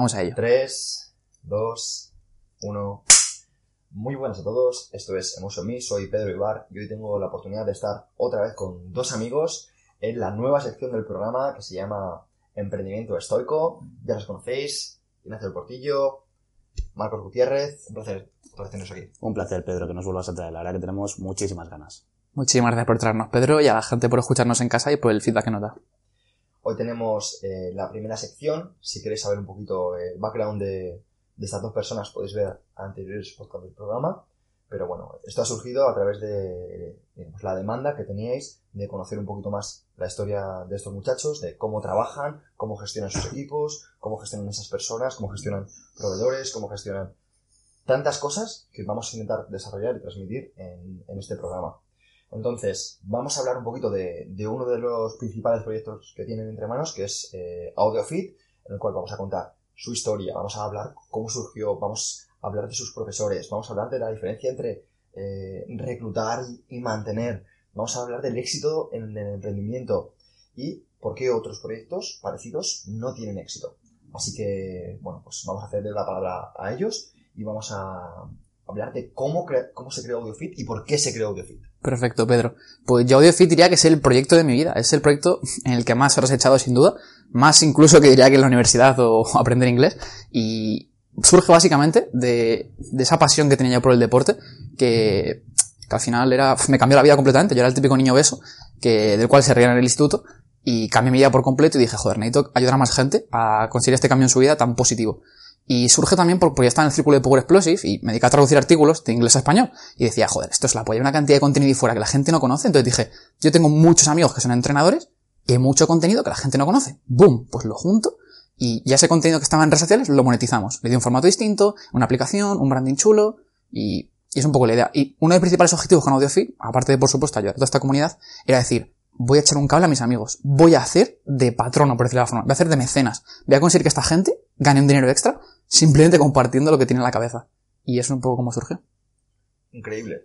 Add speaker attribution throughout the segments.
Speaker 1: Vamos a ello.
Speaker 2: 3, 2, 1. Muy buenas a todos, esto es Emotion Me, soy Pedro Ibar y hoy tengo la oportunidad de estar otra vez con dos amigos en la nueva sección del programa que se llama Emprendimiento Estoico. Ya los conocéis, Ignacio del Portillo, Marcos Gutiérrez, un placer teneros aquí.
Speaker 3: Un placer, Pedro, que nos vuelvas a traer. La verdad que tenemos muchísimas ganas.
Speaker 1: Muchísimas gracias por traernos, Pedro, y a la gente por escucharnos en casa y por el feedback que nos da.
Speaker 2: Hoy tenemos eh, la primera sección. Si queréis saber un poquito el background de, estas dos personas, podéis ver anteriores podcasts del programa. Pero bueno, esto ha surgido a través de la demanda que teníais de conocer un poquito más la historia de estos muchachos, de cómo trabajan, cómo gestionan sus equipos, cómo gestionan esas personas, cómo gestionan proveedores, cómo gestionan tantas cosas que vamos a intentar desarrollar y transmitir en, este programa. Entonces, vamos a hablar un poquito de, uno de los principales proyectos que tienen entre manos, que es eh, AudioFit, en el cual vamos a contar su historia, vamos a hablar cómo surgió, vamos a hablar de sus profesores, vamos a hablar de la diferencia entre eh, reclutar y mantener, vamos a hablar del éxito en el emprendimiento y por qué otros proyectos parecidos no tienen éxito. Así que, bueno, pues vamos a hacerle la palabra a ellos y vamos a hablar de cómo, cómo se creó AudioFit y por qué se creó AudioFit.
Speaker 1: Perfecto, Pedro. Pues yo AudioFit diría que es el proyecto de mi vida. Es el proyecto en el que más horas he echado sin duda. Más incluso que diría que en la universidad o aprender inglés. Y surge básicamente de, esa pasión que tenía yo por el deporte que, que, al final era, me cambió la vida completamente. Yo era el típico niño beso que, del cual se reían en el instituto y cambié mi vida por completo y dije, joder, necesito ayudar a más gente a conseguir este cambio en su vida tan positivo. Y surge también porque ya estaba en el círculo de Power Explosive y me dediqué a traducir artículos de inglés a español. Y decía, joder, esto es la polla, una cantidad de contenido y fuera que la gente no conoce. Entonces dije, yo tengo muchos amigos que son entrenadores y hay mucho contenido que la gente no conoce. ¡Boom! Pues lo junto y ya ese contenido que estaba en redes sociales lo monetizamos. Le di un formato distinto, una aplicación, un branding chulo y, y es un poco la idea. Y uno de los principales objetivos con AudioFit, aparte de por supuesto ayudar a toda esta comunidad, era decir, voy a echar un cable a mis amigos. Voy a hacer de patrono, por decirlo de la forma. Voy a hacer de mecenas. Voy a conseguir que esta gente gane un dinero extra simplemente compartiendo lo que tiene en la cabeza. Y eso es un poco como surgió.
Speaker 2: Increíble.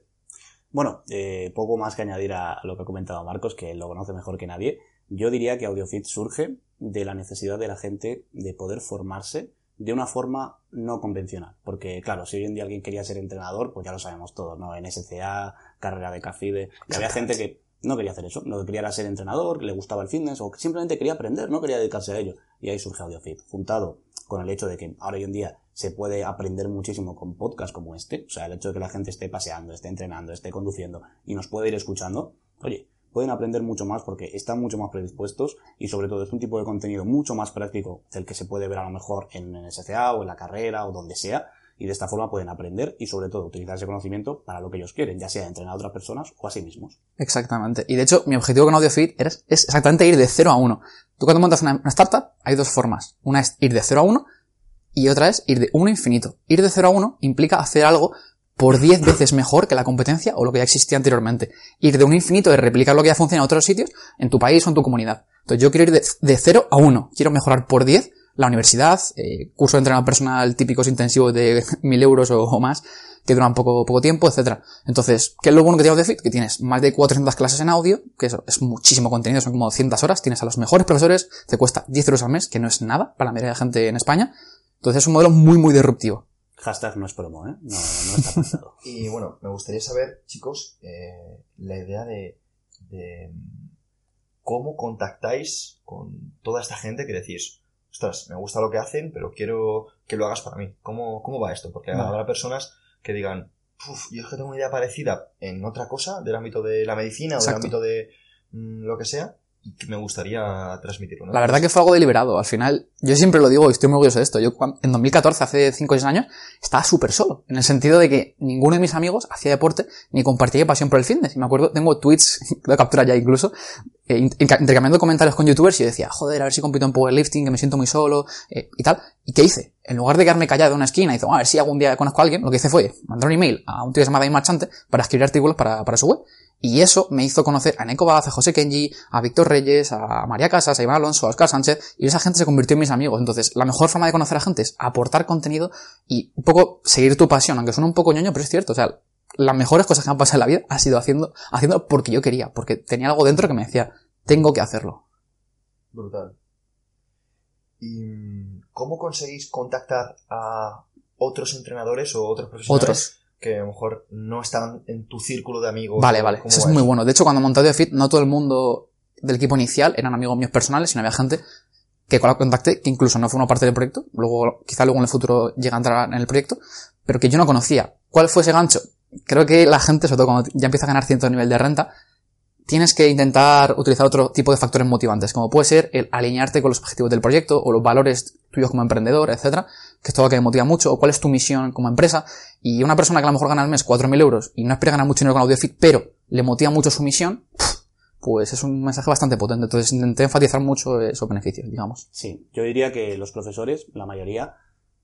Speaker 3: Bueno, eh, poco más que añadir a lo que ha comentado Marcos, que él lo conoce mejor que nadie. Yo diría que AudioFit surge de la necesidad de la gente de poder formarse de una forma no convencional. Porque, claro, si hoy en día alguien quería ser entrenador, pues ya lo sabemos todos, ¿no? En SCA, carrera de CAFIDE, había gente que no quería hacer eso, no quería ser entrenador, le gustaba el fitness, o simplemente quería aprender, no quería dedicarse a ello. Y ahí surge AudioFit, juntado con el hecho de que ahora hoy en día se puede aprender muchísimo con podcasts como este, o sea, el hecho de que la gente esté paseando, esté entrenando, esté conduciendo y nos puede ir escuchando, oye, pueden aprender mucho más porque están mucho más predispuestos y sobre todo es un tipo de contenido mucho más práctico del que se puede ver a lo mejor en el SCA o en la carrera o donde sea y de esta forma pueden aprender y sobre todo utilizar ese conocimiento para lo que ellos quieren, ya sea entrenar a otras personas o a sí mismos.
Speaker 1: Exactamente. Y de hecho, mi objetivo con AudioFit es, exactamente ir de 0 a 1. Tú cuando montas una, startup, hay dos formas. Una es ir de 0 a 1 y otra es ir de 1 a infinito. Ir de 0 a 1 implica hacer algo por 10 veces mejor que la competencia o lo que ya existía anteriormente. Ir de un infinito es replicar lo que ya funciona en otros sitios, en tu país o en tu comunidad. Entonces yo quiero ir de, de 0 a 1. Quiero mejorar por 10 la universidad, eh, curso de entrenamiento personal típicos intensivos de mil euros o, más, que duran poco, poco tiempo, etcétera. Entonces, ¿qué es lo bueno que tiene AudioFit? Que tienes más de 400 clases en audio, que eso es muchísimo contenido, son como 200 horas, tienes a los mejores profesores, te cuesta 10 euros al mes, que no es nada para la mayoría de gente en España. Entonces es un modelo muy, muy disruptivo.
Speaker 3: Hashtag no es promo, ¿eh? No, no está pasado.
Speaker 2: y bueno, me gustaría saber, chicos, eh, la idea de, de cómo contactáis con toda esta gente que decís, ostras, me gusta lo que hacen, pero quiero que lo hagas para mí. ¿Cómo, cómo va esto? Porque habrá personas que digan, Uf, yo es que tengo una idea parecida en otra cosa, del ámbito de la medicina o del ámbito de mm, lo que sea, y que me gustaría transmitirlo.
Speaker 1: La verdad que fue algo deliberado. Al final, yo siempre lo digo y estoy muy orgulloso de esto. Yo en 2014, hace 5 o 6 años, estaba súper solo. En el sentido de que ninguno de mis amigos hacía deporte ni compartía pasión por el fitness. Y me acuerdo, tengo tweets, de captura ya incluso, eh, intercambiando comentarios con youtubers y decía, joder, a ver si compito en powerlifting, que me siento muy solo, eh, y tal. ¿Y qué hice? En lugar de quedarme callado en una esquina y decir, "Ah, a ver si algún día conozco a alguien, lo que hice fue mandar un email a un tío que se Dave Marchante para escribir artículos para, para su web. Y eso me hizo conocer a Neko Baz, a José Kenji, a Víctor Reyes, a María Casas, a Iván Alonso, a Oscar Sánchez, y esa gente se convirtió en mis amigos. Entonces, la mejor forma de conocer a gente es aportar contenido y un poco seguir tu pasión, aunque suene un poco ñoño, pero es cierto. O sea, las mejores cosas que me han pasado en la vida ha sido haciendo, haciendo porque yo quería, porque tenía algo dentro que me decía, tengo que hacerlo.
Speaker 2: Brutal. ¿Y mm, cómo conseguís contactar a otros entrenadores o otros profesionales
Speaker 1: Otros.
Speaker 2: que a lo mejor no están en tu círculo de amigos?
Speaker 1: Vale,
Speaker 2: ¿Cómo
Speaker 1: vale.
Speaker 2: va
Speaker 1: Eso es muy bueno. De hecho, cuando monté Audiofit, no todo el mundo del equipo inicial eran amigos míos personales, sino había gente que con la contacté, que incluso no formó parte del proyecto, luego, quizá luego en el futuro llega a entrar en el proyecto, pero que yo no conocía. ¿Cuál fue ese gancho? Creo que la gente, sobre todo cuando ya empieza a ganar cierto nivel de renta, tienes que intentar utilizar otro tipo de factores motivantes, como puede ser el alinearte con los objetivos del proyecto o los valores tuyos como emprendedor, etcétera, que es todo lo que me motiva mucho, o cuál es tu misión como empresa. Y una persona que a lo mejor gana al mes 4.000 euros y no espera ganar mucho dinero con Audiofit, pero le motiva mucho su misión, pues es un mensaje bastante potente. Entonces intenté enfatizar mucho esos beneficios, digamos.
Speaker 3: Sí, yo diría que los profesores, la mayoría,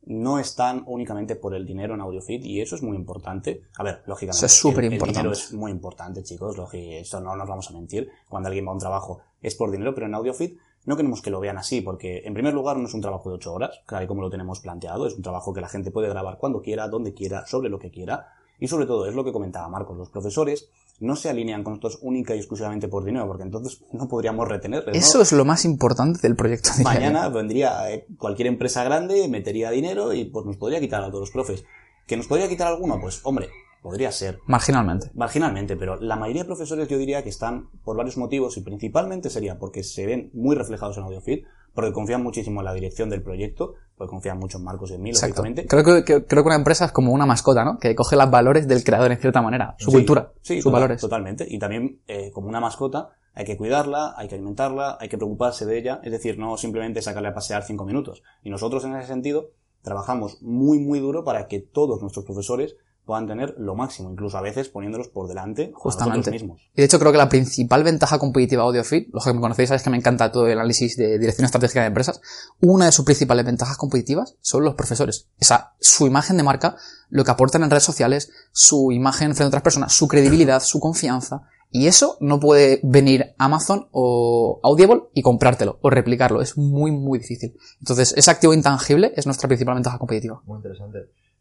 Speaker 3: no están únicamente por el dinero en AudioFit y eso es muy importante. A ver, lógicamente.
Speaker 1: Es súper
Speaker 3: el- El dinero
Speaker 1: importante.
Speaker 3: es muy importante, chicos. Eso no nos vamos a mentir. Cuando alguien va a un trabajo es por dinero, pero en AudioFit no queremos que lo vean así porque, en primer lugar, no es un trabajo de ocho horas, tal y como lo tenemos planteado. Es un trabajo que la gente puede grabar cuando quiera, donde quiera, sobre lo que quiera. Y sobre todo, es lo que comentaba Marcos, los profesores no se alinean con nosotros única y exclusivamente por dinero, porque entonces no podríamos retenerles. ¿no?
Speaker 1: Eso es lo más importante del proyecto. yo.
Speaker 3: Mañana vendría eh, cualquier empresa grande, metería dinero y pues nos podría quitar a todos los profes. ¿Que nos podría quitar alguno? Pues hombre, podría ser.
Speaker 1: Marginalmente.
Speaker 3: Marginalmente, pero la mayoría de profesores yo diría que están por varios motivos y principalmente sería porque se ven muy reflejados en AudioFit, porque confían muchísimo en la dirección del proyecto, porque confían mucho en Marcos y en mí,
Speaker 1: Exacto.
Speaker 3: lógicamente.
Speaker 1: Creo que, que- creo que una empresa es como una mascota, ¿no? Que coge los valores del creador en cierta manera. Su
Speaker 3: Sí,
Speaker 1: cultura,
Speaker 3: sí,
Speaker 1: sus
Speaker 3: total-
Speaker 1: valores.
Speaker 3: Totalmente. Y también, eh, como una mascota, hay que cuidarla, hay que alimentarla, hay que preocuparse de ella. Es decir, no simplemente sacarle a pasear cinco minutos. Y nosotros, en ese sentido, trabajamos muy, muy duro para que todos nuestros profesores puedan tener lo máximo, incluso a veces poniéndolos por delante a
Speaker 1: Justamente.
Speaker 3: nosotros mismos.
Speaker 1: Y de hecho creo que la principal ventaja competitiva de AudioFit, los que me conocéis sabéis que me encanta todo el análisis de dirección estratégica de empresas, una de sus principales ventajas competitivas son los profesores. Esa, su imagen de marca, lo que aportan en redes sociales, su imagen frente a otras personas, su credibilidad, su confianza. Y eso no puede venir Amazon o Audible y comprártelo o replicarlo. Es muy, muy difícil. Entonces, ese activo intangible es nuestra principal ventaja competitiva.
Speaker 2: Muy interesante.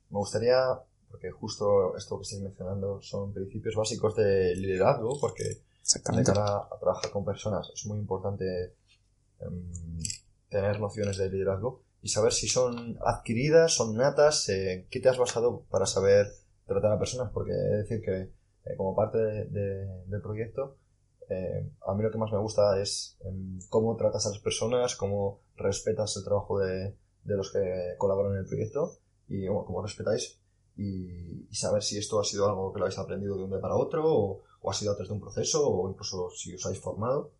Speaker 2: Me gustaría, porque justo esto que estáis mencionando son principios básicos de liderazgo, porque de cara a trabajar con personas es muy importante em, tener nociones de liderazgo y saber si son adquiridas, son natas, eh, qué te has basado para saber tratar a personas, porque decir que eh, como parte de- de- del proyecto, eh, a mí lo que más me gusta es em, cómo tratas a las personas, cómo respetas el trabajo de, de los que colaboran en el proyecto y bueno, cómo respetáis y, y saber si esto ha sido algo que lo habéis aprendido de un día para otro o, o ha sido a través de un proceso o incluso si os habéis formado.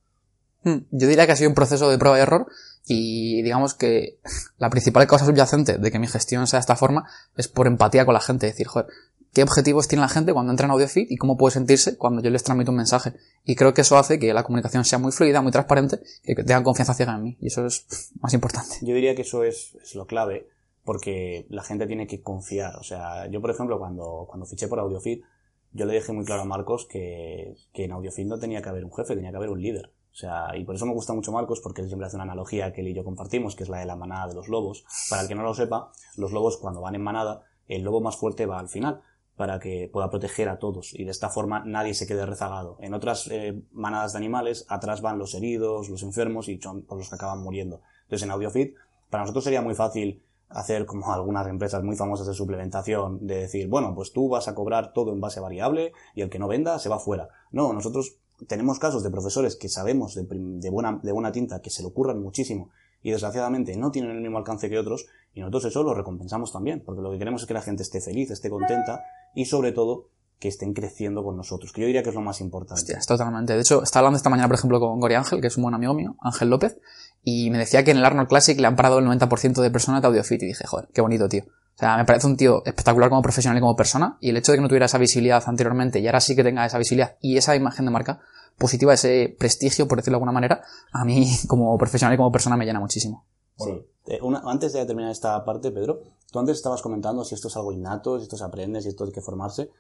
Speaker 1: Hmm, Yo diría que ha sido un proceso de prueba y error y digamos que la principal causa subyacente de que mi gestión sea de esta forma es por empatía con la gente, decir, joder, ¿qué objetivos tiene la gente cuando entra en AudioFit y cómo puede sentirse cuando yo les transmito un mensaje? Y creo que eso hace que la comunicación sea muy fluida, muy transparente y que tengan confianza ciega en mí y eso es más importante.
Speaker 3: Yo diría que eso es, es lo clave, porque la gente tiene que confiar. O sea, yo, por ejemplo, cuando, cuando fiché por AudioFit, yo le dejé muy claro a Marcos que, que en AudioFit no tenía que haber un jefe, tenía que haber un líder. O sea, y por eso me gusta mucho Marcos, porque él siempre hace una analogía que él y yo compartimos, que es la de la manada de los lobos. Para el que no lo sepa, los lobos cuando van en manada, el lobo más fuerte va al final para que pueda proteger a todos y de esta forma nadie se quede rezagado. En otras eh, manadas de animales, atrás van los heridos, los enfermos y son por los que acaban muriendo. Entonces en AudioFit, para nosotros sería muy fácil hacer como algunas empresas muy famosas de suplementación, de decir, bueno, pues tú vas a cobrar todo en base variable y el que no venda se va fuera. No, nosotros tenemos casos de profesores que sabemos de, de buena, de buena tinta que se le ocurran muchísimo y desgraciadamente no tienen el mismo alcance que otros y nosotros eso lo recompensamos también, porque lo que queremos es que la gente esté feliz, esté contenta y sobre todo que estén creciendo con nosotros, que yo diría que es lo más importante.
Speaker 1: Totalmente. De hecho, estaba hablando esta mañana, por ejemplo, con Gori Ángel, que es un buen amigo mío, Ángel López, y me decía que en el Arnold Classic le han parado el 90% de personas de AudioFit y dije, joder, qué bonito, tío. O sea, me parece un tío espectacular como profesional y como persona, y el hecho de que no tuviera esa visibilidad anteriormente y ahora sí que tenga esa visibilidad y esa imagen de marca positiva, ese prestigio, por decirlo de alguna manera, a mí como profesional y como persona me llena muchísimo.
Speaker 3: Sí. Eh, una- antes de terminar esta parte, Pedro, tú antes estabas comentando si esto es algo innato, si esto se aprende, si esto hay que formarse.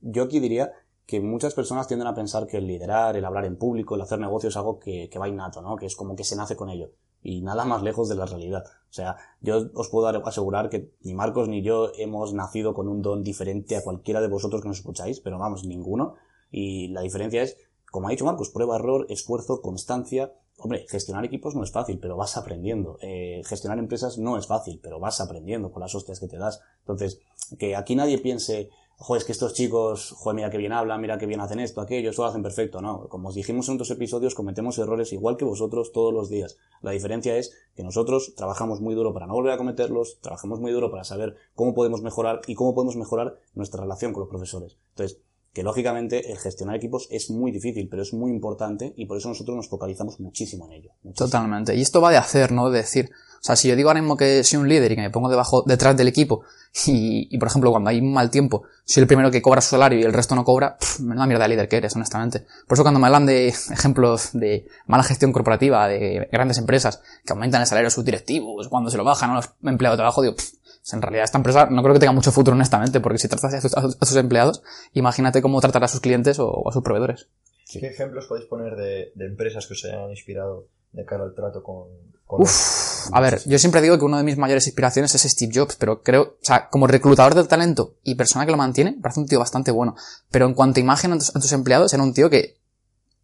Speaker 3: Yo aquí diría que muchas personas tienden a pensar que el liderar, el hablar en público, el hacer negocios es algo que, que va innato, ¿no? Que es como que se nace con ello. Y nada más lejos de la realidad. O sea, yo os puedo asegurar que ni Marcos ni yo hemos nacido con un don diferente a cualquiera de vosotros que nos escucháis, pero vamos, ninguno. Y la diferencia es, como ha dicho Marcos, prueba, error, esfuerzo, constancia. Hombre, gestionar equipos no es fácil, pero vas aprendiendo. Eh, gestionar empresas no es fácil, pero vas aprendiendo con las hostias que te das. Entonces, que aquí nadie piense, joder, es que estos chicos, joder, mira que bien hablan, mira que bien hacen esto, aquello, esto lo hacen perfecto. No, como os dijimos en otros episodios, cometemos errores igual que vosotros todos los días. La diferencia es que nosotros trabajamos muy duro para no volver a cometerlos, trabajamos muy duro para saber cómo podemos mejorar y cómo podemos mejorar nuestra relación con los profesores. Entonces, que lógicamente el gestionar equipos es muy difícil, pero es muy importante y por eso nosotros nos focalizamos muchísimo en ello.
Speaker 1: Totalmente. Y esto va de hacer, ¿no? De decir, sea, si yo digo ahora mismo que soy un líder y que me pongo debajo, detrás del equipo, y, por ejemplo, cuando hay un mal tiempo, soy el primero que cobra su salario y el resto no cobra, pff, menuda mierda de líder que eres, honestamente. Por eso cuando me hablan de ejemplos de mala gestión corporativa, de grandes empresas que aumentan el salario de sus directivos, cuando se lo bajan a los empleados de trabajo, digo, pff, pues en realidad esta empresa no creo que tenga mucho futuro honestamente, porque si tratas a sus, a sus- empleados, imagínate cómo tratará a sus clientes o, o a sus proveedores.
Speaker 2: ¿Qué ejemplos podéis poner de, de empresas que os hayan inspirado de cara al trato con
Speaker 1: Uf, a ver, yo siempre digo que una de mis mayores inspiraciones es Steve Jobs, pero creo, o sea, como reclutador del talento y persona que lo mantiene, parece un tío bastante bueno. Pero en cuanto a imagen a tus, a tus empleados, era un tío que,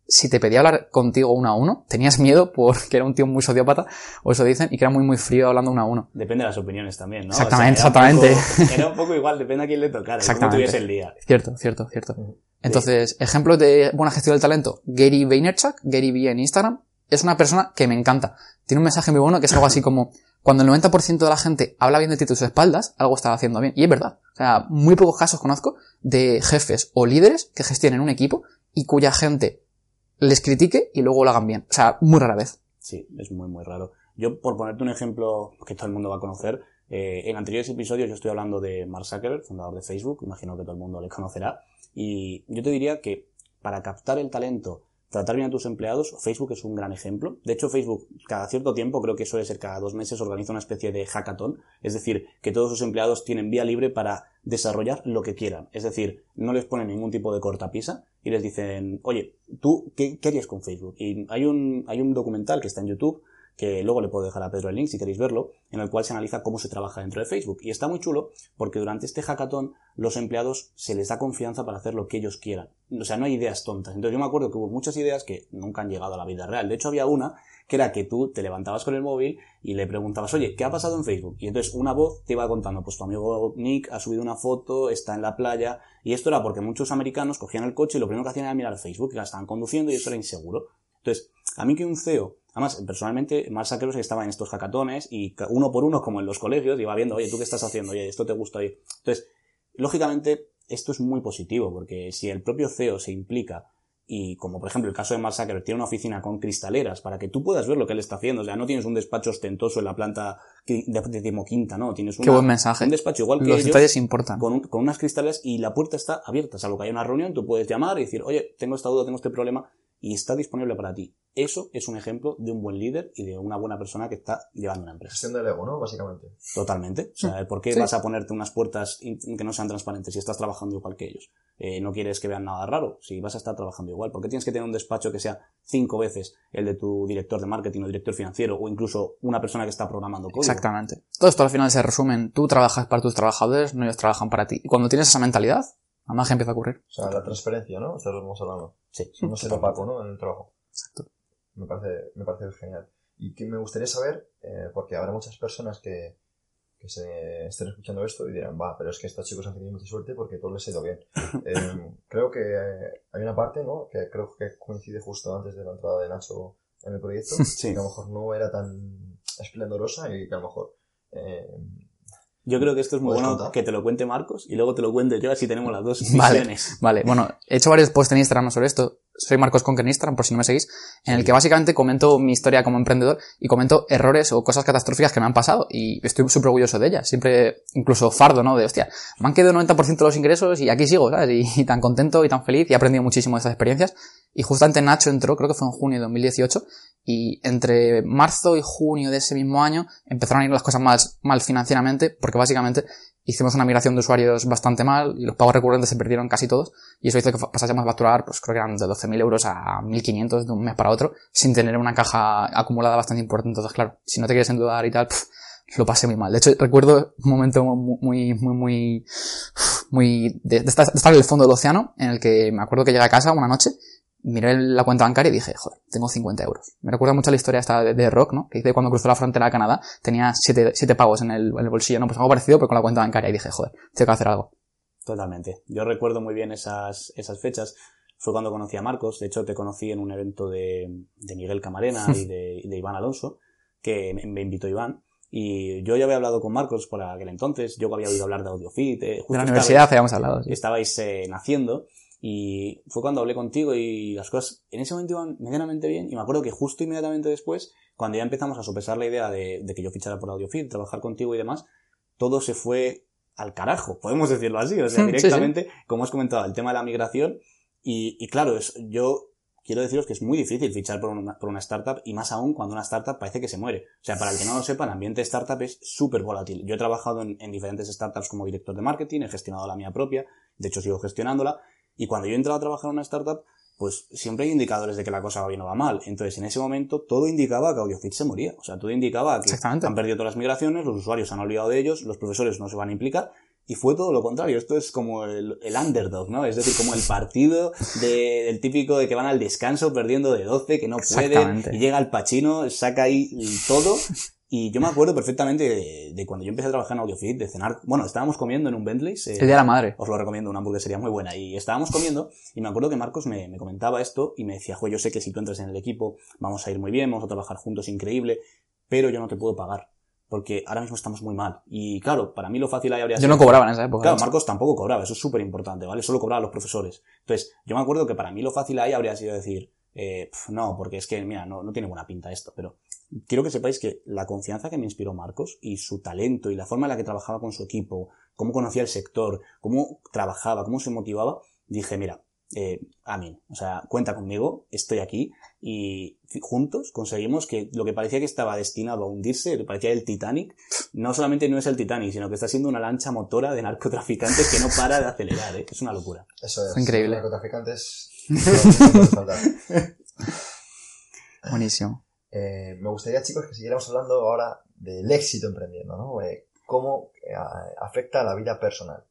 Speaker 1: si te pedía hablar contigo uno a uno, tenías miedo porque era un tío muy sociópata, o eso dicen, y que era muy, muy frío hablando uno a uno.
Speaker 3: Depende de las opiniones también, ¿no?
Speaker 1: Exactamente,
Speaker 3: era un poco-
Speaker 1: exactamente.
Speaker 3: era un poco igual, depende a quién le tocara, cómo
Speaker 1: Exactamente.
Speaker 3: tuviese el día.
Speaker 1: Cierto, cierto, cierto. Entonces, ejemplos de buena gestión del talento, Gary Vaynerchuk, Gary V en Instagram, es una persona que me encanta. Tiene un mensaje muy bueno que es algo así como, cuando el 90% de la gente habla bien de ti a tus espaldas, algo está haciendo bien. Y es verdad. O sea, muy pocos casos conozco de jefes o líderes que gestionen un equipo y cuya gente les critique y luego lo hagan bien. O sea, muy rara vez.
Speaker 3: Sí, es muy, muy raro. Yo, por ponerte un ejemplo que todo el mundo va a conocer, eh, en anteriores episodios yo estoy hablando de Mark Zuckerberg, fundador de Facebook, imagino que todo el mundo le conocerá, y yo te diría que para captar el talento, tratar bien a tus empleados, Facebook es un gran ejemplo. De hecho, Facebook cada cierto tiempo, creo que suele ser cada dos meses, organiza una especie de hackathon, es decir, que todos sus empleados tienen vía libre para desarrollar lo que quieran. Es decir, no les ponen ningún tipo de cortapisa y les dicen, oye, ¿tú qué, qué harías con Facebook? Y hay un, hay un documental que está en YouTube que luego le puedo dejar a Pedro el link si queréis verlo, en el cual se analiza cómo se trabaja dentro de Facebook. Y está muy chulo porque durante este hackathon los empleados se les da confianza para hacer lo que ellos quieran. O sea, no hay ideas tontas. Entonces yo me acuerdo que hubo muchas ideas que nunca han llegado a la vida real. De hecho, había una que era que tú te levantabas con el móvil y le preguntabas, oye, ¿qué ha pasado en Facebook? Y entonces una voz te iba contando, pues tu amigo Nick ha subido una foto, está en la playa, y esto era porque muchos americanos cogían el coche y lo primero que hacían era mirar Facebook, que la estaban conduciendo y eso era inseguro. Entonces, a mí que un CEO, además, personalmente, Mark Zuckerberg estaba en estos hackatones y uno por uno, como en los colegios, iba viendo, oye, ¿tú qué estás haciendo? Oye, ¿esto te gusta? Oye. Entonces, lógicamente, esto es muy positivo, porque si el propio CEO se implica y como por ejemplo el caso de Mark Zuckerberg tiene una oficina con cristaleras para que tú puedas ver lo que él está haciendo, o sea, no tienes un despacho ostentoso en la planta de decimoquinta, no, tienes una-
Speaker 1: Qué buen mensaje.
Speaker 3: un despacho igual que
Speaker 1: Los
Speaker 3: ellos,
Speaker 1: detalles importan.
Speaker 3: con, un- con unas cristales y la puerta está abierta, salvo que haya una reunión, tú puedes llamar y decir, oye, tengo esta duda, tengo este problema, y está disponible para ti. Eso es un ejemplo de un buen líder y de una buena persona que está llevando una empresa.
Speaker 2: Gestión del ego, ¿no? Básicamente.
Speaker 3: Totalmente. O sea, ¿por qué
Speaker 1: Sí.
Speaker 3: vas a ponerte unas puertas que no sean transparentes si estás trabajando igual que ellos? Eh, no quieres que vean nada raro, si vas a estar trabajando igual. ¿Por qué tienes que tener un despacho que sea cinco veces el de tu director de marketing o director financiero o incluso una persona que está programando código?
Speaker 1: Exactamente. Todo esto al final se resume en tú trabajas para tus trabajadores, no ellos trabajan para ti. Y cuando tienes esa mentalidad, la magia empieza a ocurrir.
Speaker 2: O sea, la transparencia, ¿no? Esto lo hemos hablado.
Speaker 3: Sí.
Speaker 2: No ser opaco, ¿no? En el trabajo.
Speaker 1: Exacto.
Speaker 2: Me parece, me parece genial. Y que me gustaría saber, eh, porque habrá muchas personas que, que se estén escuchando esto y dirán, va, pero es que estos chicos han tenido mucha suerte porque todo les ha ido bien. Eh, creo que hay una parte, ¿no? Que creo que coincide justo antes de la entrada de Nacho en el proyecto,
Speaker 3: Sí.
Speaker 2: que a lo mejor no era tan esplendorosa y que a lo mejor eh,
Speaker 3: Yo creo que esto es muy
Speaker 2: ¿Puedes
Speaker 3: bueno
Speaker 2: contar?
Speaker 3: que te lo cuente Marcos y luego te lo cuente yo, así tenemos las dos
Speaker 1: Vale,
Speaker 3: visiones.
Speaker 1: vale. Bueno, he hecho varios posts en Instagram sobre esto. Soy Marcos Conque en Instagram, por si no me seguís, en el que básicamente comento mi historia como emprendedor y comento errores o cosas catastróficas que me han pasado y estoy súper orgulloso de ellas. Siempre, incluso fardo, ¿no? De, hostia, me han quedado 90% de los ingresos y aquí sigo, ¿sabes? Y, y tan contento y tan feliz y he aprendido muchísimo de estas experiencias. Y justamente Nacho entró, creo que fue en junio de 2018, y entre marzo y junio de ese mismo año empezaron a ir las cosas más mal financieramente, porque básicamente hicimos una migración de usuarios bastante mal y los pagos recurrentes se perdieron casi todos y eso hizo que pasásemos a facturar, pues creo que eran de 12.000 euros a 1.500 de un mes para otro sin tener una caja acumulada bastante importante. Entonces, claro, si no te quieres endeudar y tal, lo pasé muy mal. De hecho, recuerdo un momento muy, muy, muy, muy de, de estar, de estar en el fondo del océano en el que me acuerdo que llegué a casa una noche miré la cuenta bancaria y dije, joder, tengo 50 euros. Me recuerda mucho la historia esta de, de Rock, ¿no? Que dice cuando cruzó la frontera de Canadá, tenía 7 siete pavos en el, en el bolsillo, ¿no? Pues algo parecido, pero con la cuenta bancaria y dije, joder, tengo que hacer algo.
Speaker 3: Totalmente. Yo recuerdo muy bien esas, esas fechas. Fue cuando conocí a Marcos. De hecho, te conocí en un evento de, de Miguel Camarena y de, de Iván Alonso, que me, invitó Iván. Y yo ya había hablado con Marcos por aquel entonces. Yo había oído hablar de AudioFit. eh, justo
Speaker 1: De la
Speaker 3: estabais-
Speaker 1: universidad habíamos hablado, sí.
Speaker 3: estabais eh, naciendo y fue cuando hablé contigo y las cosas en ese momento iban medianamente bien y me acuerdo que justo inmediatamente después, cuando ya empezamos a sopesar la idea de, de que yo fichara por AudioFit, trabajar contigo y demás, todo se fue al carajo, podemos decirlo así, o sea,
Speaker 1: Sí, sí.
Speaker 3: directamente, como has comentado, el tema de la migración y, y claro, es, yo quiero deciros que es muy difícil fichar por una, por una startup y más aún cuando una startup parece que se muere. O sea, para el que no lo sepa, el ambiente startup es súper volátil. Yo he trabajado en, en diferentes startups como director de marketing, he gestionado la mía propia, de hecho sigo gestionándola, y cuando yo he entrado a trabajar en una startup, pues siempre hay indicadores de que la cosa va bien o va mal. Entonces, en ese momento, todo indicaba que AudioFit se moría. O sea, todo indicaba que han perdido todas las migraciones, los usuarios se han olvidado de ellos, los profesores no se van a implicar, y fue todo lo contrario. Esto es como el, el underdog, ¿no? Es decir, como el partido de- del típico de que van al descanso perdiendo de 12, que no pueden, y llega el Pachino, saca ahí todo. Y yo me acuerdo perfectamente de, de cuando yo empecé a trabajar en AudioFit, de cenar. Bueno, estábamos comiendo en un Bentley.
Speaker 1: El día de la madre.
Speaker 3: Os lo recomiendo, una hamburguesería muy buena. Y estábamos comiendo y me acuerdo que Marcos me, me comentaba esto y me decía, jo, yo sé que si tú entras en el equipo vamos a ir muy bien, vamos a trabajar juntos increíble, pero yo no te puedo pagar. Porque ahora mismo estamos muy mal. Y claro, para mí lo fácil ahí habría
Speaker 1: Yo no cobraba en esa época.
Speaker 3: Claro, Marcos tampoco cobraba, eso es súper importante, ¿vale? Solo cobraban los profesores. Entonces, yo me acuerdo que para mí lo fácil ahí habría sido decir, eh, pf, no, porque es que, mira, no, no tiene buena pinta esto, pero quiero que sepáis que la confianza que me inspiró Marcos y su talento y la forma en la que trabajaba con su equipo, cómo conocía el sector, cómo trabajaba, cómo se motivaba, dije, mira, eh, amén, o sea, cuenta conmigo, estoy aquí y juntos conseguimos que lo que parecía que estaba destinado a hundirse, que parecía el Titanic, no solamente no es el Titanic, sino que está siendo una lancha motora de narcotraficantes que no para de acelerar, ¿eh? es una locura.
Speaker 2: Eso es.
Speaker 1: Increíble.
Speaker 2: Los narcotraficantes. no, no.
Speaker 1: Buenísimo.
Speaker 2: Eh, me gustaría, chicos, que siguiéramos hablando ahora del éxito emprendiendo, ¿no? Eh, cómo eh, afecta a la vida personal.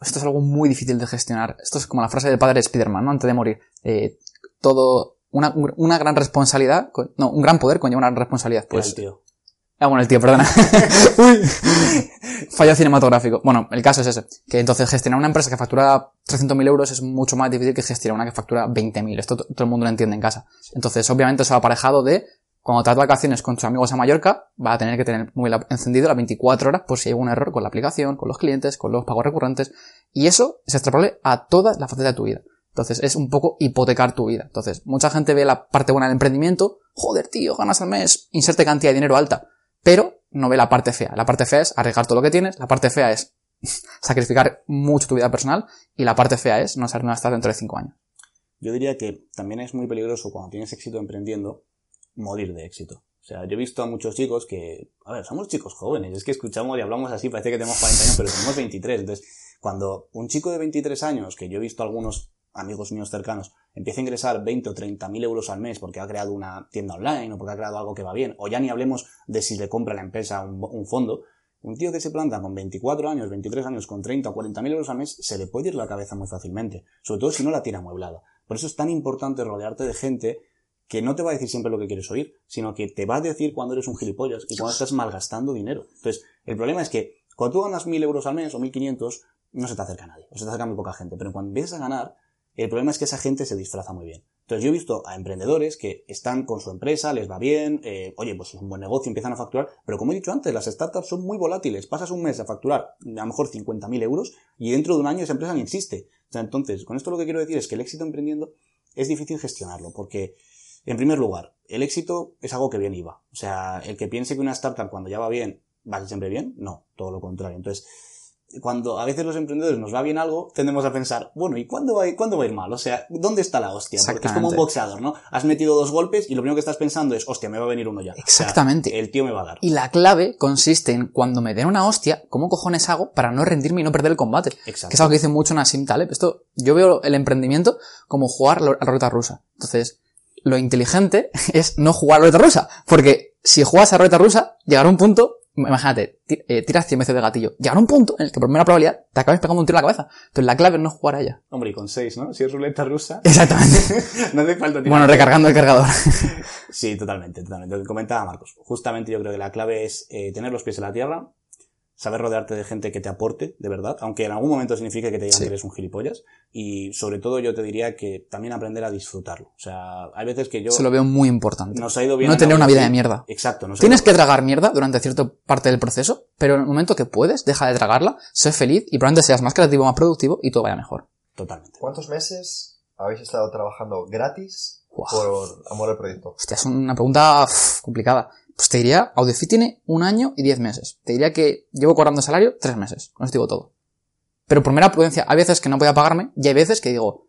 Speaker 1: Esto es algo muy difícil de gestionar. Esto es como la frase del padre de Spider-Man, ¿no? Antes de morir. Eh, todo, una, una gran responsabilidad, no, un gran poder conlleva una gran responsabilidad.
Speaker 3: Pues,
Speaker 1: Pues,
Speaker 3: tío.
Speaker 1: Ah, bueno, el tío, perdona. Uy. Fallo cinematográfico. Bueno, el caso es ese. Que entonces gestionar una empresa que factura 300.000 euros es mucho más difícil que gestionar una que factura 20.000. Esto to- todo el mundo lo entiende en casa. Entonces, obviamente, eso va aparejado de cuando te das vacaciones con tus amigos a Mallorca, va a tener que tener el móvil encendido las 24 horas por si hay algún error con la aplicación, con los clientes, con los pagos recurrentes. Y eso es extrapolable a toda la faceta de tu vida. Entonces, es un poco hipotecar tu vida. Entonces, mucha gente ve la parte buena del emprendimiento. Joder, tío, ganas al mes, inserte cantidad de dinero alta no ve la parte fea. La parte fea es arriesgar todo lo que tienes, la parte fea es sacrificar mucho tu vida personal y la parte fea es no saber dónde estás dentro de cinco años.
Speaker 3: Yo diría que también es muy peligroso cuando tienes éxito emprendiendo morir de éxito. O sea, yo he visto a muchos chicos que, a ver, somos chicos jóvenes, es que escuchamos y hablamos así, parece que tenemos 40 años, pero tenemos 23. Entonces, cuando un chico de 23 años, que yo he visto algunos amigos míos cercanos, empieza a ingresar 20 o 30 mil euros al mes porque ha creado una tienda online o porque ha creado algo que va bien, o ya ni hablemos de si le compra a la empresa un, un fondo, un tío que se planta con 24 años, 23 años, con 30 o 40 mil euros al mes, se le puede ir la cabeza muy fácilmente, sobre todo si no la tiene amueblada. Por eso es tan importante rodearte de gente que no te va a decir siempre lo que quieres oír, sino que te va a decir cuando eres un gilipollas y cuando estás malgastando dinero. Entonces, el problema es que cuando tú ganas 1000 euros al mes o 1500, no se te acerca nadie, o se te acerca muy poca gente, pero cuando empiezas a ganar, el problema es que esa gente se disfraza muy bien. Entonces yo he visto a emprendedores que están con su empresa, les va bien, eh, oye, pues es un buen negocio, empiezan a facturar, pero como he dicho antes, las startups son muy volátiles. Pasas un mes a facturar a lo mejor 50.000 euros y dentro de un año esa empresa ni existe. O sea, entonces, con esto lo que quiero decir es que el éxito emprendiendo es difícil gestionarlo, porque, en primer lugar, el éxito es algo que viene y va. O sea, el que piense que una startup cuando ya va bien, va siempre bien, no, todo lo contrario. Entonces, cuando a veces los emprendedores nos va bien algo, tendemos a pensar, bueno, ¿y cuándo va, a ir, ¿cuándo va a ir mal? O sea, ¿dónde está la hostia? Porque es como un boxeador, ¿no? Has metido dos golpes y lo primero que estás pensando es, hostia, me va a venir uno ya.
Speaker 1: Exactamente.
Speaker 3: el tío me va a dar.
Speaker 1: Y la clave consiste en cuando me den una hostia, ¿cómo cojones hago para no rendirme y no perder el combate?
Speaker 3: Exacto.
Speaker 1: Que es algo que dice mucho Nassim Taleb. Esto, yo veo el emprendimiento como jugar a la rusa. Entonces, lo inteligente es no jugar a la rusa. Porque si juegas a la rusa, llegará un punto imagínate, eh, tiras 100 veces de gatillo. Llegará un punto en el que por primera probabilidad te acabes pegando un tiro en la cabeza. Entonces la clave es no jugar a ella.
Speaker 3: Hombre, y con 6, ¿no? Si es ruleta rusa.
Speaker 1: Exactamente.
Speaker 3: no hace falta tirar.
Speaker 1: Bueno, recargando el cargador.
Speaker 3: sí, totalmente, totalmente. Lo que comentaba Marcos. Justamente yo creo que la clave es eh, tener los pies en la tierra, saber rodearte de gente que te aporte, de verdad, aunque en algún momento signifique que te digan que eres un gilipollas. Y sobre todo yo te diría que también aprender a disfrutarlo. O sea, hay veces que yo...
Speaker 1: Se lo veo muy importante.
Speaker 3: Nos ha ido bien.
Speaker 1: No tener una vida de mierda.
Speaker 3: Exacto.
Speaker 1: Tienes que tragar mierda durante cierta parte del proceso, pero en el momento que puedes, deja de tragarla, sé feliz y probablemente seas más creativo, más productivo y todo vaya mejor.
Speaker 3: Totalmente.
Speaker 2: ¿Cuántos meses habéis estado trabajando gratis por amor al proyecto?
Speaker 1: Hostia, es una pregunta complicada. Pues te diría, Audiofit tiene un año y diez meses. Te diría que llevo cobrando salario tres meses. Con esto digo todo. Pero por mera prudencia, hay veces que no podía pagarme y hay veces que digo,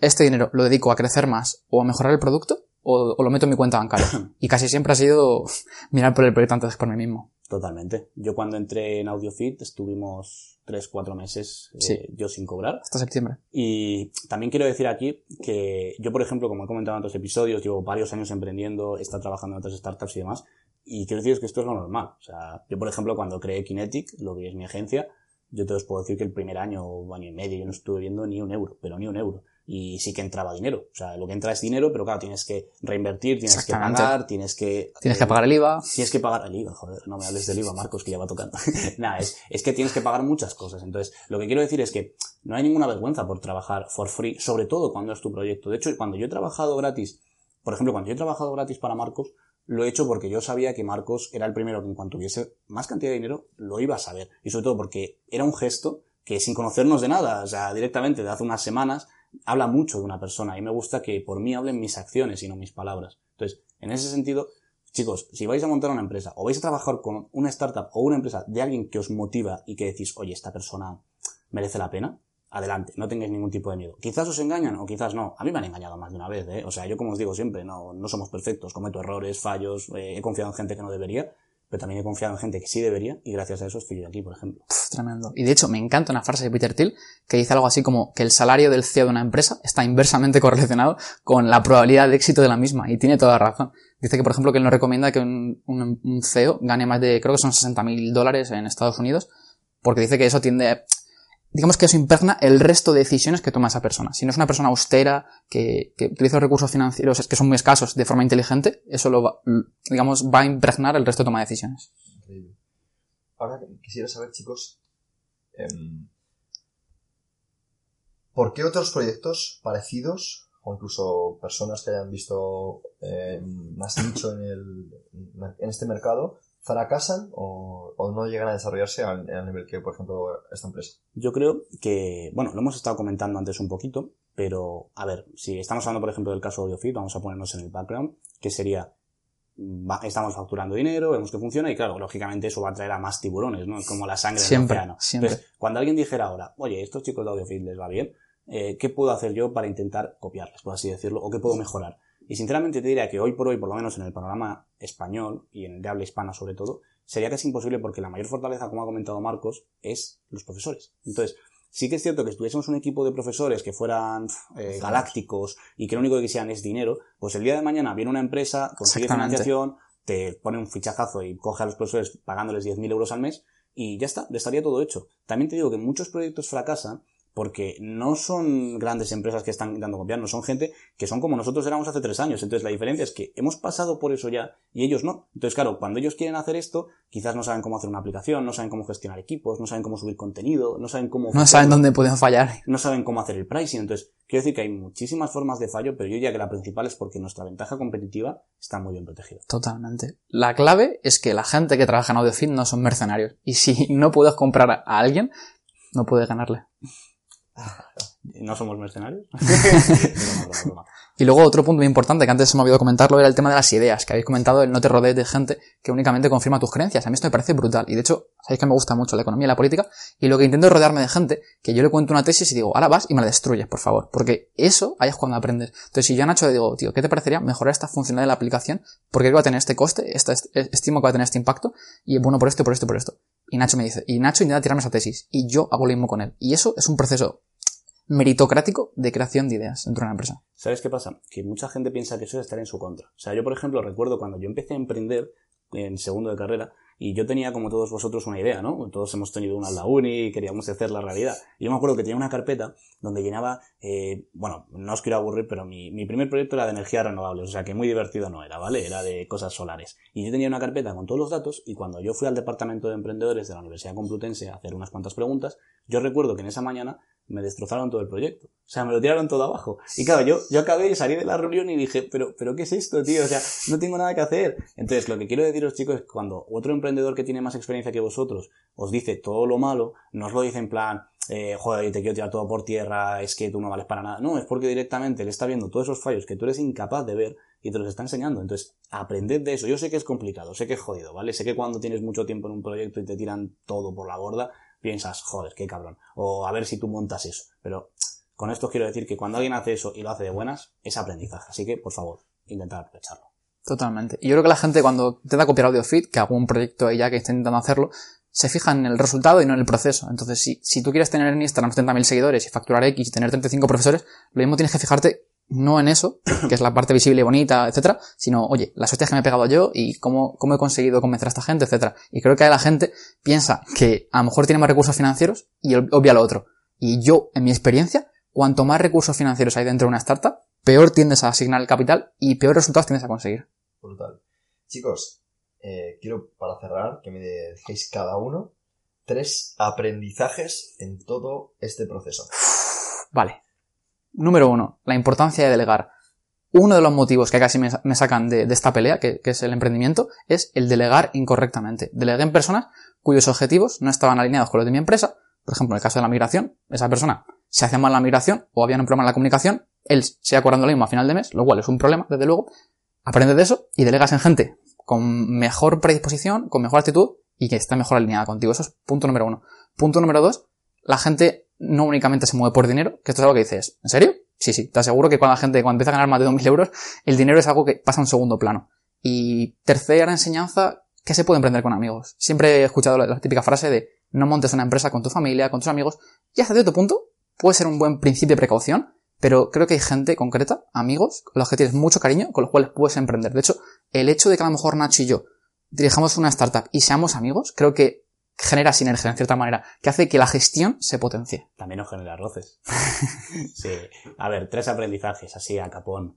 Speaker 1: este dinero lo dedico a crecer más o a mejorar el producto o, o lo meto en mi cuenta bancaria. y casi siempre ha sido mirar por el proyecto antes que por mí mismo.
Speaker 3: Totalmente. Yo cuando entré en AudioFit estuvimos tres, cuatro meses eh, yo sin cobrar.
Speaker 1: Hasta septiembre.
Speaker 3: Y también quiero decir aquí que yo, por ejemplo, como he comentado en otros episodios, llevo varios años emprendiendo, he estado trabajando en otras startups y demás. Y quiero deciros que esto es lo normal. O sea, yo, por ejemplo, cuando creé Kinetic, lo que es mi agencia, yo te os puedo decir que el primer año o año y medio yo no estuve viendo ni un euro, pero ni un euro. Y sí que entraba dinero. O sea, lo que entra es dinero, pero claro, tienes que reinvertir, tienes que pagar, tienes que...
Speaker 1: Tienes que
Speaker 3: eh,
Speaker 1: pagar el IVA.
Speaker 3: Tienes que pagar el IVA, joder, no me hables del IVA, Marcos, que ya va tocando. Nada, es, es que tienes que pagar muchas cosas. Entonces, lo que quiero decir es que no hay ninguna vergüenza por trabajar for free, sobre todo cuando es tu proyecto. De hecho, cuando yo he trabajado gratis, por ejemplo, cuando yo he trabajado gratis para Marcos, lo he hecho porque yo sabía que Marcos era el primero que en cuanto tuviese más cantidad de dinero, lo iba a saber. Y sobre todo porque era un gesto que sin conocernos de nada, o sea, directamente de hace unas semanas, habla mucho de una persona y me gusta que por mí hablen mis acciones y no mis palabras. Entonces, en ese sentido, chicos, si vais a montar una empresa o vais a trabajar con una startup o una empresa de alguien que os motiva y que decís, oye, esta persona merece la pena, adelante, no tengáis ningún tipo de miedo. Quizás os engañan o quizás no. A mí me han engañado más de una vez, ¿eh? O sea, yo como os digo siempre, no, no somos perfectos, cometo errores, fallos, eh, he confiado en gente que no debería, pero también he confiado en gente que sí debería y gracias a eso estoy aquí, por ejemplo.
Speaker 1: Pff, tremendo. Y de hecho, me encanta una frase de Peter Thiel que dice algo así como que el salario del CEO de una empresa está inversamente correlacionado con la probabilidad de éxito de la misma. Y tiene toda razón. Dice que, por ejemplo, que él no recomienda que un, un- un CEO gane más de, creo que son 60 mil dólares en Estados Unidos, porque dice que eso tiende, digamos que eso impregna el resto de decisiones que toma esa persona. Si no es una persona austera, que, utiliza recursos financieros que son muy escasos de forma inteligente, eso lo va, digamos, va a impregnar el resto de toma de decisiones.
Speaker 2: Ahora quisiera saber, chicos, em, ¿por qué otros proyectos parecidos, o incluso personas que hayan visto em, más nicho en, el, en este mercado, fracasan o, o no llegan a desarrollarse al, al nivel que, por ejemplo, esta empresa?
Speaker 3: Yo creo que, bueno, lo hemos estado comentando antes un poquito, pero a ver, si estamos hablando, por ejemplo, del caso de Audiofit, vamos a ponernos en el background, que sería, va- estamos facturando dinero, vemos que funciona y claro, lógicamente eso va a traer a más tiburones, ¿no? Es como la sangre
Speaker 1: Siempre,
Speaker 3: del océano.
Speaker 1: siempre.
Speaker 3: Entonces, cuando alguien dijera ahora, oye, estos chicos de Audiofit les va bien, eh, ¿qué puedo hacer yo para intentar copiarles, por así decirlo, o qué puedo mejorar? Y sinceramente te diría que hoy por hoy, por lo menos en el panorama español y en el de habla hispana sobre todo, sería casi imposible porque la mayor fortaleza, como ha comentado Marcos, es los profesores. Entonces, sí que es cierto que si tuviésemos un equipo de profesores que fueran eh, galácticos y que lo único que quisieran es dinero, pues el día de mañana viene una empresa, consigue financiación, te pone un fichajazo y coge a los profesores pagándoles 10.000 euros al mes y ya está, estaría todo hecho. También te digo que muchos proyectos fracasan porque no son grandes empresas que están copiar, no son gente que son como nosotros éramos hace tres años. Entonces la diferencia es que hemos pasado por eso ya y ellos no. Entonces claro, cuando ellos quieren hacer esto, quizás no saben cómo hacer una aplicación, no saben cómo gestionar equipos, no saben cómo subir contenido, no saben cómo...
Speaker 1: No saben dónde pueden fallar.
Speaker 3: No saben cómo hacer el pricing. Entonces, quiero decir que hay muchísimas formas de fallo, pero yo diría que la principal es porque nuestra ventaja competitiva está muy bien protegida.
Speaker 1: Totalmente. La clave es que la gente que trabaja en AudioFit no son mercenarios. Y si no puedes comprar a alguien, no puedes ganarle.
Speaker 3: ¿No somos mercenarios?
Speaker 1: y luego otro punto muy importante que antes se me ha olvidado comentarlo era el tema de las ideas, que habéis comentado, el no te rodees de gente que únicamente confirma tus creencias. A mí esto me parece brutal. Y de hecho, sabéis que me gusta mucho la economía y la política, y lo que intento es rodearme de gente que yo le cuento una tesis y digo, ahora vas y me la destruyes, por favor. Porque eso ahí es cuando aprendes. Entonces, si yo a Nacho le digo, tío, ¿qué te parecería mejorar esta funcionalidad de la aplicación? Porque creo que va a tener este coste, esta, estimo que va a tener este impacto, y es bueno por esto, por esto, por esto. Y Nacho me dice, y Nacho intenta tirarme esa tesis, y yo hago lo mismo con él. Y eso es un proceso meritocrático de creación de ideas dentro de una empresa.
Speaker 3: ¿Sabes qué pasa? Que mucha gente piensa que eso es estar en su contra. O sea, yo, por ejemplo, recuerdo cuando yo empecé a emprender en segundo de carrera, y yo tenía, como todos vosotros, una idea, ¿no? Todos hemos tenido una en la uni y queríamos hacer la realidad. Y yo me acuerdo que tenía una carpeta donde llenaba, eh, bueno, no os quiero aburrir, pero mi, mi primer proyecto era de energías renovables, o sea que muy divertido no era, ¿vale? Era de cosas solares. Y yo tenía una carpeta con todos los datos y cuando yo fui al departamento de emprendedores de la Universidad Complutense a hacer unas cuantas preguntas, yo recuerdo que en esa mañana me destrozaron todo el proyecto. O sea, me lo tiraron todo abajo. Y claro, yo, yo acabé y salí de la reunión y dije, pero, pero ¿qué es esto, tío? O sea, no tengo nada que hacer. Entonces, lo que quiero deciros, chicos, es que cuando otro emprendedor que tiene más experiencia que vosotros os dice todo lo malo, no os lo dice en plan, eh, joder, te quiero tirar todo por tierra, es que tú no vales para nada. No, es porque directamente le está viendo todos esos fallos que tú eres incapaz de ver y te los está enseñando. Entonces, aprended de eso. Yo sé que es complicado, sé que es jodido, ¿vale? Sé que cuando tienes mucho tiempo en un proyecto y te tiran todo por la borda, piensas, joder, qué cabrón. O a ver si tú montas eso. Pero con esto quiero decir que cuando alguien hace eso y lo hace de buenas, es aprendizaje. Así que, por favor, intentad aprovecharlo.
Speaker 1: Totalmente. Y yo creo que la gente cuando intenta copiar AudioFit, que un proyecto ya que está intentando hacerlo, se fija en el resultado y no en el proceso. Entonces, si, si tú quieres tener en Instagram 70.000 seguidores y facturar X y tener 35 profesores, lo mismo tienes que fijarte no en eso, que es la parte visible y bonita, etcétera, sino, oye, las hostias que me he pegado yo y cómo, cómo he conseguido convencer a esta gente, etcétera. Y creo que la gente piensa que a lo mejor tiene más recursos financieros y obvia lo otro. Y yo, en mi experiencia, cuanto más recursos financieros hay dentro de una startup, peor tiendes a asignar el capital y peor resultados tienes a conseguir.
Speaker 2: Brutal. Chicos, eh, quiero para cerrar que me dejéis cada uno tres aprendizajes en todo este proceso.
Speaker 1: Vale. Número uno, la importancia de delegar. Uno de los motivos que casi me, sacan de, esta pelea, que, es el emprendimiento, es el delegar incorrectamente. Delegué en personas cuyos objetivos no estaban alineados con los de mi empresa. Por ejemplo, en el caso de la migración, esa persona se hace mal la migración o había un problema en la comunicación, él se acordando lo mismo a final de mes, lo cual es un problema, desde luego. Aprende de eso y delegas en gente con mejor predisposición, con mejor actitud y que está mejor alineada contigo. Eso es punto número uno. Punto número dos, la gente no únicamente se mueve por dinero, que esto es algo que dices, ¿en serio? Sí, sí, te aseguro que cuando la gente, cuando empieza a ganar más de 2.000 euros, el dinero es algo que pasa a un segundo plano. Y tercera enseñanza, que se puede emprender con amigos. Siempre he escuchado la, típica frase de no montes una empresa con tu familia, con tus amigos, y hasta cierto punto puede ser un buen principio de precaución, pero creo que hay gente concreta, amigos, con los que tienes mucho cariño, con los cuales puedes emprender. De hecho, el hecho de que a lo mejor Nacho y yo dirijamos una startup y seamos amigos, creo que genera sinergia en cierta manera, que hace que la gestión se potencie.
Speaker 3: También nos genera roces. sí. A ver, tres aprendizajes, así a capón.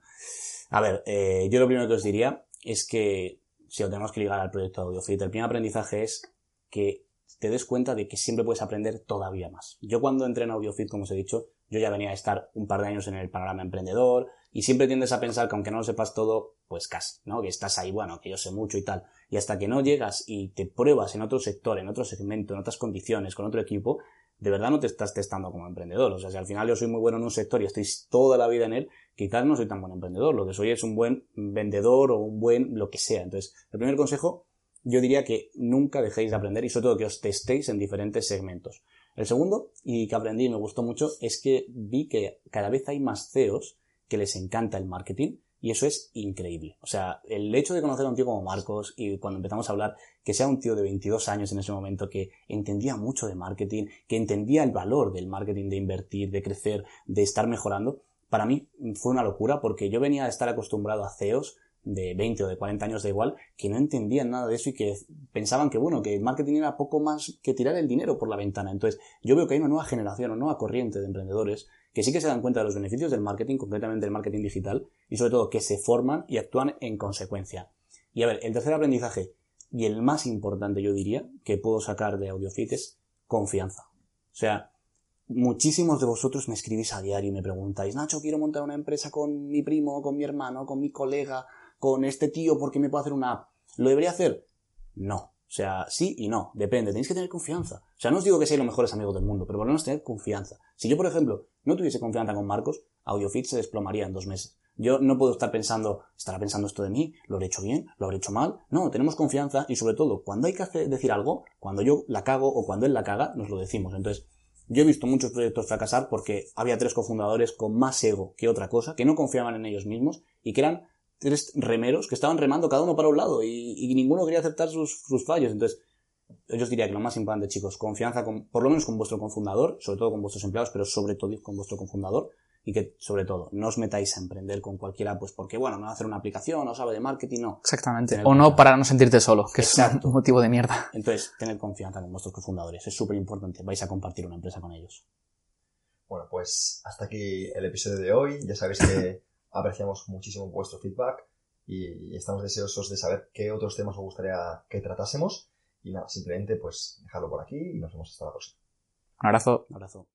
Speaker 3: A ver, eh, yo lo primero que os diría es que, si lo tenemos que ligar al proyecto AudioFit, el primer aprendizaje es que te des cuenta de que siempre puedes aprender todavía más. Yo cuando entré en AudioFit, como os he dicho, yo ya venía a estar un par de años en el panorama emprendedor y siempre tiendes a pensar que aunque no lo sepas todo, pues casi, ¿no? Que estás ahí, bueno, que yo sé mucho y tal. Y hasta que no llegas y te pruebas en otro sector, en otro segmento, en otras condiciones, con otro equipo, de verdad no te estás testando como emprendedor. O sea, si al final yo soy muy bueno en un sector y estoy toda la vida en él, quizás no soy tan buen emprendedor. Lo que soy es un buen vendedor o un buen lo que sea. Entonces, el primer consejo yo diría que nunca dejéis de aprender y sobre todo que os testéis en diferentes segmentos. El segundo, y que aprendí y me gustó mucho, es que vi que cada vez hay más CEOs que les encanta el marketing y eso es increíble. O sea, el hecho de conocer a un tío como Marcos y cuando empezamos a hablar, que sea un tío de 22 años en ese momento que entendía mucho de marketing, que entendía el valor del marketing, de invertir, de crecer, de estar mejorando, para mí fue una locura porque yo venía a estar acostumbrado a CEOs de 20 o de 40 años, da igual, que no entendían nada de eso y que pensaban que, bueno, que el marketing era poco más que tirar el dinero por la ventana. Entonces, yo veo que hay una nueva generación, una nueva corriente de emprendedores que sí que se dan cuenta de los beneficios del marketing, concretamente del marketing digital, y sobre todo que se forman y actúan en consecuencia. Y a ver, el tercer aprendizaje, y el más importante yo diría, que puedo sacar de AudioFit es confianza. O sea, muchísimos de vosotros me escribís a diario y me preguntáis, Nacho, quiero montar una empresa con mi primo, con mi hermano, con mi colega, con este tío, ¿por qué me puedo hacer una app? ¿Lo debería hacer? No. O sea, sí y no, depende, tenéis que tener confianza. O sea, no os digo que seáis los mejores amigos del mundo, pero por lo menos tener confianza. Si yo, por ejemplo, no tuviese confianza con Marcos, AudioFit se desplomaría en dos meses. Yo no puedo estar pensando, ¿estará pensando esto de mí? ¿Lo habré hecho bien? ¿Lo habré hecho mal? No, tenemos confianza y sobre todo, cuando hay que decir algo, cuando yo la cago o cuando él la caga, nos lo decimos. Entonces, yo he visto muchos proyectos fracasar porque había tres cofundadores con más ego que otra cosa, que no confiaban en ellos mismos y que eran tres remeros que estaban remando cada uno para un lado y, ninguno quería aceptar sus, sus, fallos. Entonces, yo os diría que lo más importante, chicos, confianza con, por lo menos con vuestro cofundador, sobre todo con vuestros empleados, pero sobre todo con vuestro cofundador y que, sobre todo, no os metáis a emprender con cualquiera, pues porque, bueno, no va a hacer una aplicación, no sabe de marketing, no.
Speaker 1: Exactamente. o no para no sentirte solo, que es un motivo de mierda.
Speaker 3: Entonces, tened confianza con vuestros cofundadores, es súper importante, vais a compartir una empresa con ellos.
Speaker 2: Bueno, pues hasta aquí el episodio de hoy. Ya sabéis que apreciamos muchísimo vuestro feedback y estamos deseosos de saber qué otros temas os gustaría que tratásemos. Y nada, simplemente pues dejarlo por aquí y nos vemos hasta la próxima.
Speaker 1: Un abrazo.
Speaker 3: Un abrazo.